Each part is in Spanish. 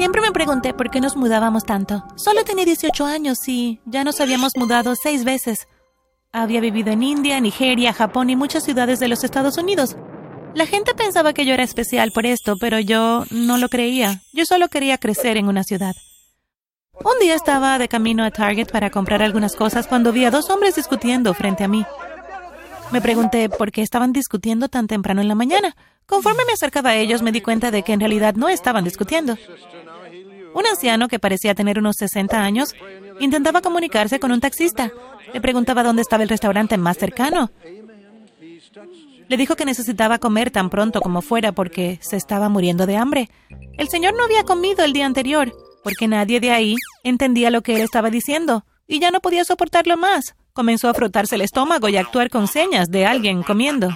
Siempre me pregunté por qué nos mudábamos tanto. Solo tenía 18 años y ya nos habíamos mudado seis veces. Había vivido en India, Nigeria, Japón y muchas ciudades de los Estados Unidos. La gente pensaba que yo era especial por esto, pero yo no lo creía. Yo solo quería crecer en una ciudad. Un día estaba de camino a Target para comprar algunas cosas cuando vi a dos hombres discutiendo frente a mí. Me pregunté por qué estaban discutiendo tan temprano en la mañana. Conforme me acercaba a ellos me di cuenta de que en realidad no estaban discutiendo. Un anciano que parecía tener unos 60 años intentaba comunicarse con un taxista. Le preguntaba dónde estaba el restaurante más cercano. Le dijo que necesitaba comer tan pronto como fuera porque se estaba muriendo de hambre. El señor no había comido el día anterior porque nadie de ahí entendía lo que él estaba diciendo y ya no podía soportarlo más. Comenzó a frotarse el estómago y a actuar con señas de alguien comiendo.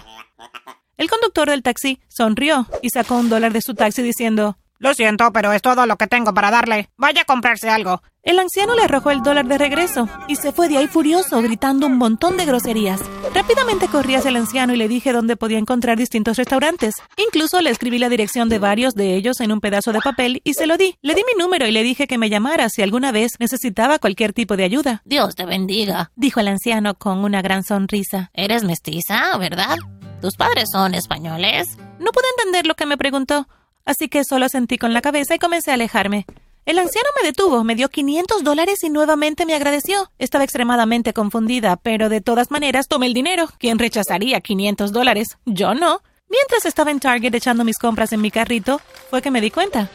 El conductor del taxi sonrió y sacó un dólar de su taxi diciendo lo siento, pero es todo lo que tengo para darle. Vaya a comprarse algo. El anciano le arrojó el dólar de regreso y se fue de ahí furioso, gritando un montón de groserías. Rápidamente corrí hacia el anciano y le dije dónde podía encontrar distintos restaurantes. Incluso le escribí la dirección de varios de ellos en un pedazo de papel y se lo di. Le di mi número y le dije que me llamara si alguna vez necesitaba cualquier tipo de ayuda. Dios te bendiga, dijo el anciano con una gran sonrisa. Eres mestiza, ¿verdad? ¿Tus padres son españoles? No pude entender lo que me preguntó así que solo sentí con la cabeza y comencé a alejarme. El anciano me detuvo, me dio 500 dólares y nuevamente me agradeció. Estaba extremadamente confundida, pero de todas maneras tomé el dinero. ¿Quién rechazaría 500 dólares? Yo no. Mientras estaba en Target echando mis compras en mi carrito, fue que me di cuenta.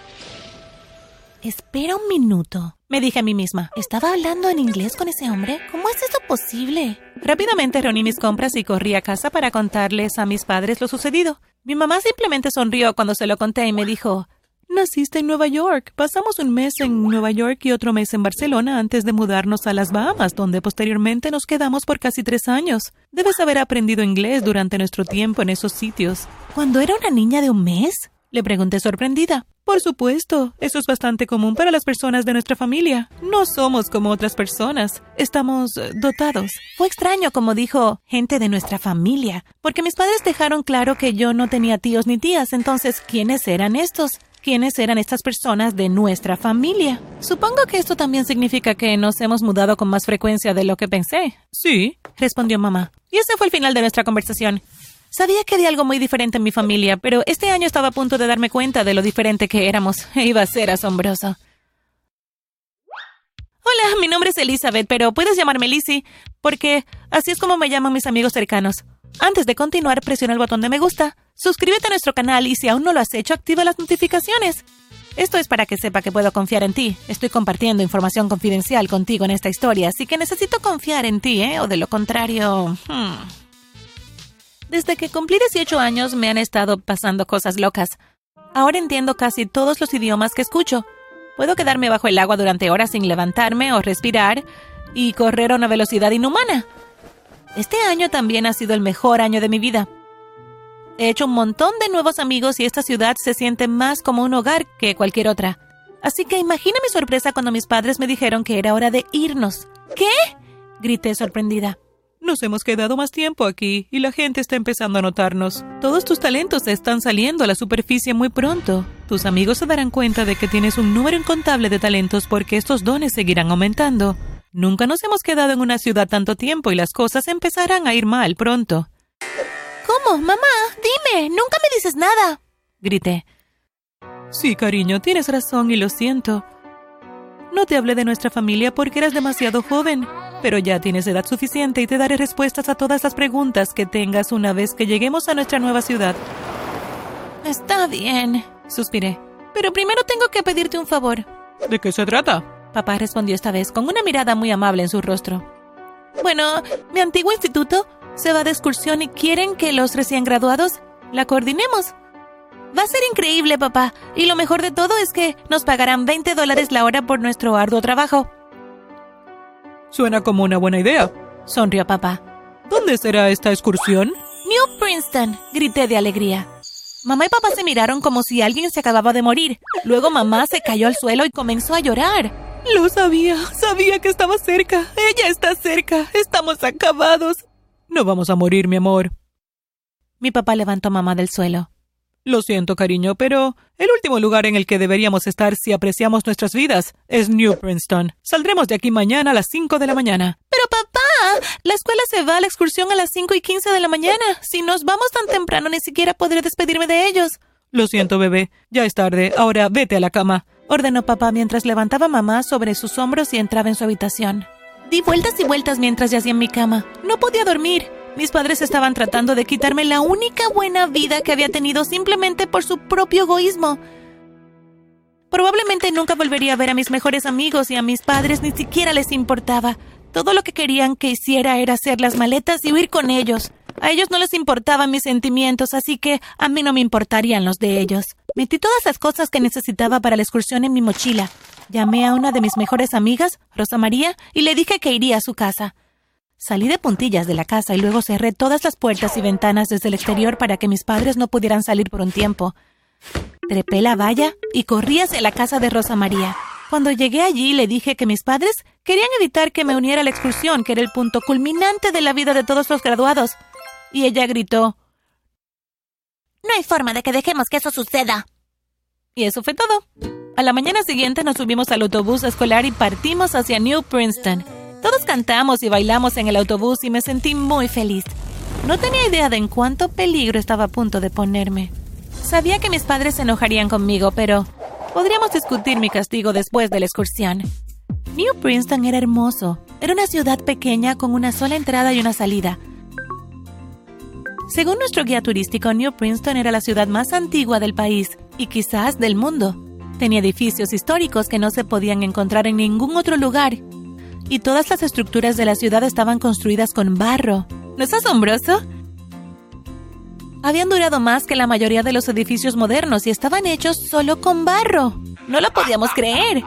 Espera un minuto, me dije a mí misma. ¿Estaba hablando en inglés con ese hombre? ¿Cómo es eso posible? Rápidamente reuní mis compras y corrí a casa para contarles a mis padres lo sucedido. Mi mamá simplemente sonrió cuando se lo conté y me dijo, Naciste en Nueva York. Pasamos un mes en Nueva York y otro mes en Barcelona antes de mudarnos a las Bahamas, donde posteriormente nos quedamos por casi tres años. Debes haber aprendido inglés durante nuestro tiempo en esos sitios. ¿Cuando era una niña de un mes? Le pregunté sorprendida. Por supuesto, eso es bastante común para las personas de nuestra familia. No somos como otras personas, estamos eh, dotados. Fue extraño como dijo gente de nuestra familia, porque mis padres dejaron claro que yo no tenía tíos ni tías, entonces, ¿quiénes eran estos? ¿Quiénes eran estas personas de nuestra familia? Supongo que esto también significa que nos hemos mudado con más frecuencia de lo que pensé. Sí, respondió mamá. Y ese fue el final de nuestra conversación. Sabía que había algo muy diferente en mi familia, pero este año estaba a punto de darme cuenta de lo diferente que éramos. Iba a ser asombroso. Hola, mi nombre es Elizabeth, pero puedes llamarme Lizzie, porque así es como me llaman mis amigos cercanos. Antes de continuar, presiona el botón de me gusta, suscríbete a nuestro canal y si aún no lo has hecho, activa las notificaciones. Esto es para que sepa que puedo confiar en ti. Estoy compartiendo información confidencial contigo en esta historia, así que necesito confiar en ti, ¿eh? O de lo contrario... Hmm. Desde que cumplí 18 años me han estado pasando cosas locas. Ahora entiendo casi todos los idiomas que escucho. Puedo quedarme bajo el agua durante horas sin levantarme o respirar y correr a una velocidad inhumana. Este año también ha sido el mejor año de mi vida. He hecho un montón de nuevos amigos y esta ciudad se siente más como un hogar que cualquier otra. Así que imagina mi sorpresa cuando mis padres me dijeron que era hora de irnos. ¿Qué? grité sorprendida. Nos hemos quedado más tiempo aquí y la gente está empezando a notarnos. Todos tus talentos están saliendo a la superficie muy pronto. Tus amigos se darán cuenta de que tienes un número incontable de talentos porque estos dones seguirán aumentando. Nunca nos hemos quedado en una ciudad tanto tiempo y las cosas empezarán a ir mal pronto. ¿Cómo? Mamá, dime, nunca me dices nada. Grité. Sí, cariño, tienes razón y lo siento. No te hablé de nuestra familia porque eras demasiado joven. Pero ya tienes edad suficiente y te daré respuestas a todas las preguntas que tengas una vez que lleguemos a nuestra nueva ciudad. Está bien, suspiré. Pero primero tengo que pedirte un favor. ¿De qué se trata? Papá respondió esta vez con una mirada muy amable en su rostro. Bueno, mi antiguo instituto se va de excursión y quieren que los recién graduados la coordinemos. Va a ser increíble, papá. Y lo mejor de todo es que nos pagarán 20 dólares la hora por nuestro arduo trabajo. Suena como una buena idea, sonrió papá. ¿Dónde será esta excursión? New Princeton, grité de alegría. Mamá y papá se miraron como si alguien se acababa de morir. Luego mamá se cayó al suelo y comenzó a llorar. Lo sabía, sabía que estaba cerca. Ella está cerca. Estamos acabados. No vamos a morir, mi amor. Mi papá levantó a mamá del suelo. Lo siento, cariño, pero el último lugar en el que deberíamos estar si apreciamos nuestras vidas es New Princeton. Saldremos de aquí mañana a las 5 de la mañana. Pero papá, la escuela se va a la excursión a las 5 y 15 de la mañana. Si nos vamos tan temprano, ni siquiera podré despedirme de ellos. Lo siento, bebé. Ya es tarde. Ahora vete a la cama. Ordenó papá mientras levantaba a mamá sobre sus hombros y entraba en su habitación. Di vueltas y vueltas mientras yacía en mi cama. No podía dormir. Mis padres estaban tratando de quitarme la única buena vida que había tenido simplemente por su propio egoísmo. Probablemente nunca volvería a ver a mis mejores amigos y a mis padres ni siquiera les importaba. Todo lo que querían que hiciera era hacer las maletas y huir con ellos. A ellos no les importaban mis sentimientos, así que a mí no me importarían los de ellos. Metí todas las cosas que necesitaba para la excursión en mi mochila. Llamé a una de mis mejores amigas, Rosa María, y le dije que iría a su casa. Salí de puntillas de la casa y luego cerré todas las puertas y ventanas desde el exterior para que mis padres no pudieran salir por un tiempo. Trepé la valla y corrí hacia la casa de Rosa María. Cuando llegué allí le dije que mis padres querían evitar que me uniera a la excursión, que era el punto culminante de la vida de todos los graduados. Y ella gritó No hay forma de que dejemos que eso suceda. Y eso fue todo. A la mañana siguiente nos subimos al autobús escolar y partimos hacia New Princeton. Todos cantamos y bailamos en el autobús y me sentí muy feliz. No tenía idea de en cuánto peligro estaba a punto de ponerme. Sabía que mis padres se enojarían conmigo, pero podríamos discutir mi castigo después de la excursión. New Princeton era hermoso. Era una ciudad pequeña con una sola entrada y una salida. Según nuestro guía turístico, New Princeton era la ciudad más antigua del país y quizás del mundo. Tenía edificios históricos que no se podían encontrar en ningún otro lugar y todas las estructuras de la ciudad estaban construidas con barro. ¿No es asombroso? Habían durado más que la mayoría de los edificios modernos y estaban hechos solo con barro. No lo podíamos creer.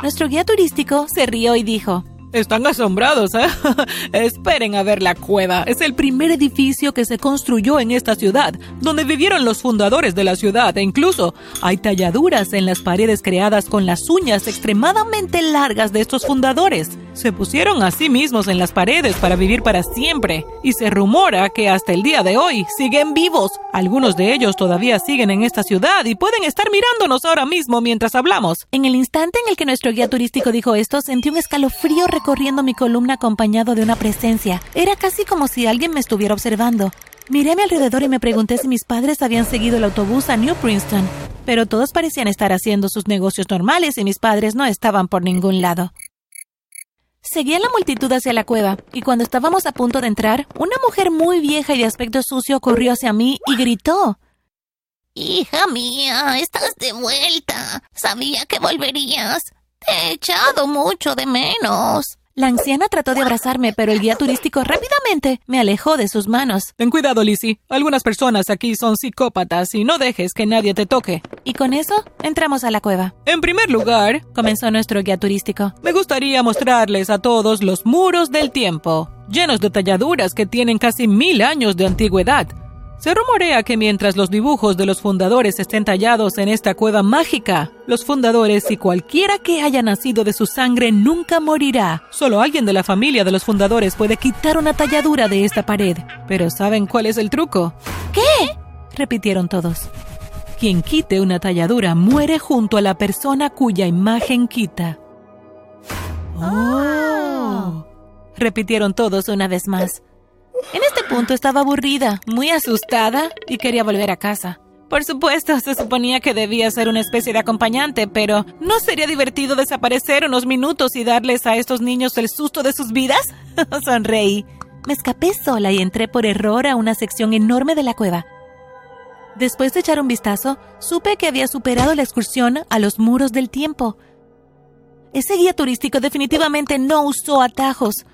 Nuestro guía turístico se rió y dijo, están asombrados, ¿eh? Esperen a ver la cueva. Es el primer edificio que se construyó en esta ciudad, donde vivieron los fundadores de la ciudad e incluso hay talladuras en las paredes creadas con las uñas extremadamente largas de estos fundadores. Se pusieron a sí mismos en las paredes para vivir para siempre y se rumora que hasta el día de hoy siguen vivos. Algunos de ellos todavía siguen en esta ciudad y pueden estar mirándonos ahora mismo mientras hablamos. En el instante en el que nuestro guía turístico dijo esto, sentí un escalofrío corriendo mi columna acompañado de una presencia. Era casi como si alguien me estuviera observando. Miré a mi alrededor y me pregunté si mis padres habían seguido el autobús a New Princeton, pero todos parecían estar haciendo sus negocios normales y mis padres no estaban por ningún lado. Seguí a la multitud hacia la cueva, y cuando estábamos a punto de entrar, una mujer muy vieja y de aspecto sucio corrió hacia mí y gritó. Hija mía, estás de vuelta. Sabía que volverías. Te he echado mucho de menos. La anciana trató de abrazarme, pero el guía turístico rápidamente me alejó de sus manos. Ten cuidado, Lizzie. Algunas personas aquí son psicópatas y no dejes que nadie te toque. Y con eso entramos a la cueva. En primer lugar, comenzó nuestro guía turístico, me gustaría mostrarles a todos los muros del tiempo, llenos de talladuras que tienen casi mil años de antigüedad. Se rumorea que mientras los dibujos de los fundadores estén tallados en esta cueva mágica, los fundadores y cualquiera que haya nacido de su sangre nunca morirá. Solo alguien de la familia de los fundadores puede quitar una talladura de esta pared. Pero ¿saben cuál es el truco? ¿Qué? repitieron todos. Quien quite una talladura muere junto a la persona cuya imagen quita. ¡Oh! Repitieron todos una vez más. En este punto estaba aburrida, muy asustada y quería volver a casa. Por supuesto, se suponía que debía ser una especie de acompañante, pero ¿no sería divertido desaparecer unos minutos y darles a estos niños el susto de sus vidas? Sonreí. Me escapé sola y entré por error a una sección enorme de la cueva. Después de echar un vistazo, supe que había superado la excursión a los muros del tiempo. Ese guía turístico definitivamente no usó atajos.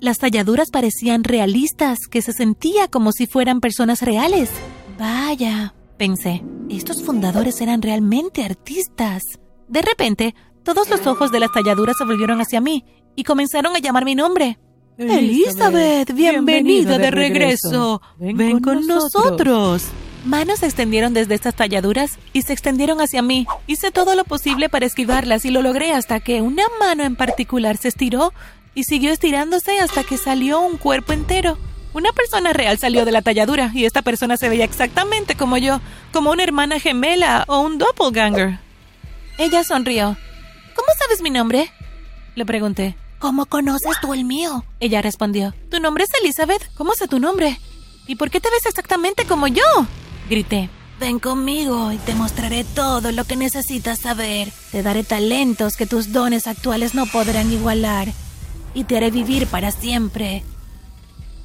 Las talladuras parecían realistas, que se sentía como si fueran personas reales. Vaya, pensé, estos fundadores eran realmente artistas. De repente, todos los ojos de las talladuras se volvieron hacia mí y comenzaron a llamar mi nombre. Elizabeth, bienvenida, de regreso. Ven, con, nosotros. Manos se extendieron desde estas talladuras y se extendieron hacia mí. Hice todo lo posible para esquivarlas y lo logré hasta que una mano en particular se estiró y siguió estirándose hasta que salió un cuerpo entero. Una persona real salió de la talladura y esta persona se veía exactamente como yo, como una hermana gemela o un doppelganger. Ella sonrió. ¿Cómo sabes mi nombre? Le pregunté. ¿Cómo conoces tú el mío? Ella respondió. Tu nombre es Elizabeth. ¿Cómo sé tu nombre? ¿Y por qué te ves exactamente como yo? Grité. Ven conmigo y te mostraré todo lo que necesitas saber. Te daré talentos que tus dones actuales no podrán igualar. Y te haré vivir para siempre.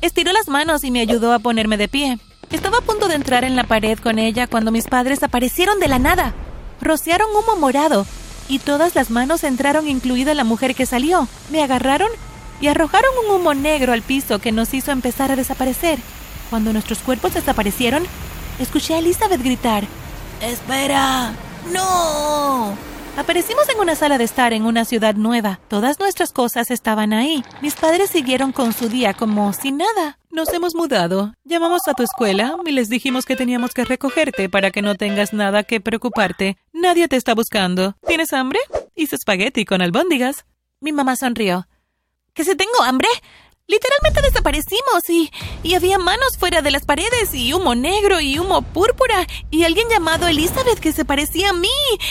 Estiró las manos y me ayudó a ponerme de pie. Estaba a punto de entrar en la pared con ella cuando mis padres aparecieron de la nada. Rociaron humo morado y todas las manos entraron, incluida la mujer que salió. Me agarraron y arrojaron un humo negro al piso que nos hizo empezar a desaparecer. Cuando nuestros cuerpos desaparecieron, escuché a Elizabeth gritar: ¡Espera! ¡No! Aparecimos en una sala de estar en una ciudad nueva. Todas nuestras cosas estaban ahí. Mis padres siguieron con su día como sin nada. Nos hemos mudado. Llamamos a tu escuela y les dijimos que teníamos que recogerte para que no tengas nada que preocuparte. Nadie te está buscando. ¿Tienes hambre? Hice espagueti con albóndigas. Mi mamá sonrió. ¿Que si tengo hambre? Literalmente desaparecimos y, y había manos fuera de las paredes y humo negro y humo púrpura y alguien llamado Elizabeth que se parecía a mí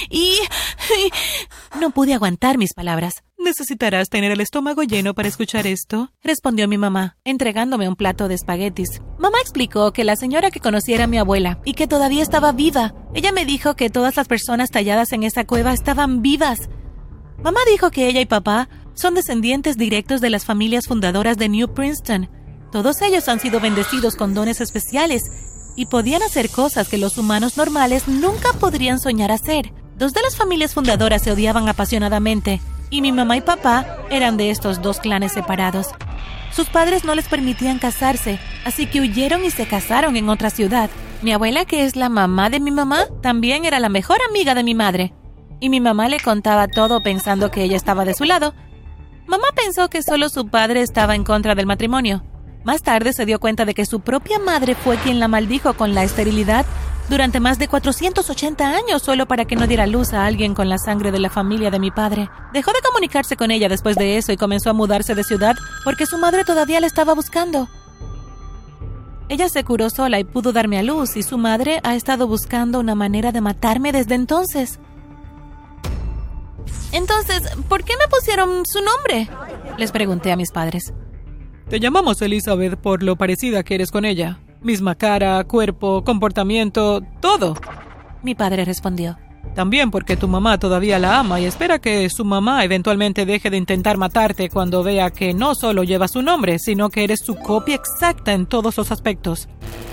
y, No pude aguantar mis palabras. Necesitarás tener el estómago lleno para escuchar esto, respondió mi mamá, entregándome un plato de espaguetis. Mamá explicó que la señora que conociera a mi abuela y que todavía estaba viva. Ella me dijo que todas las personas talladas en esa cueva estaban vivas. Mamá dijo que ella y papá son descendientes directos de las familias fundadoras de New Princeton. Todos ellos han sido bendecidos con dones especiales y podían hacer cosas que los humanos normales nunca podrían soñar hacer. Dos de las familias fundadoras se odiaban apasionadamente y mi mamá y papá eran de estos dos clanes separados. Sus padres no les permitían casarse, así que huyeron y se casaron en otra ciudad. Mi abuela, que es la mamá de mi mamá, también era la mejor amiga de mi madre. Y mi mamá le contaba todo pensando que ella estaba de su lado, Mamá pensó que solo su padre estaba en contra del matrimonio. Más tarde se dio cuenta de que su propia madre fue quien la maldijo con la esterilidad durante más de 480 años solo para que no diera luz a alguien con la sangre de la familia de mi padre. Dejó de comunicarse con ella después de eso y comenzó a mudarse de ciudad porque su madre todavía la estaba buscando. Ella se curó sola y pudo darme a luz y su madre ha estado buscando una manera de matarme desde entonces. Entonces, ¿por qué me pusieron su nombre? Les pregunté a mis padres. Te llamamos Elizabeth por lo parecida que eres con ella. Misma cara, cuerpo, comportamiento, todo. Mi padre respondió. También porque tu mamá todavía la ama y espera que su mamá eventualmente deje de intentar matarte cuando vea que no solo lleva su nombre, sino que eres su copia exacta en todos los aspectos.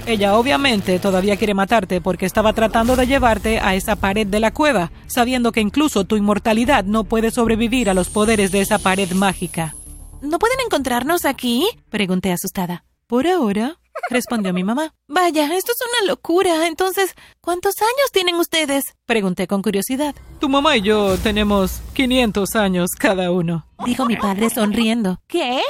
Ella obviamente todavía quiere matarte porque estaba tratando de llevarte a esa pared de la cueva, sabiendo que incluso tu inmortalidad no puede sobrevivir a los poderes de esa pared mágica. ¿No pueden encontrarnos aquí? pregunté asustada. Por ahora, respondió mi mamá. Vaya, esto es una locura. Entonces, ¿cuántos años tienen ustedes? Pregunté con curiosidad. Tu mamá y yo tenemos 500 años cada uno. Dijo mi padre sonriendo. ¿Qué?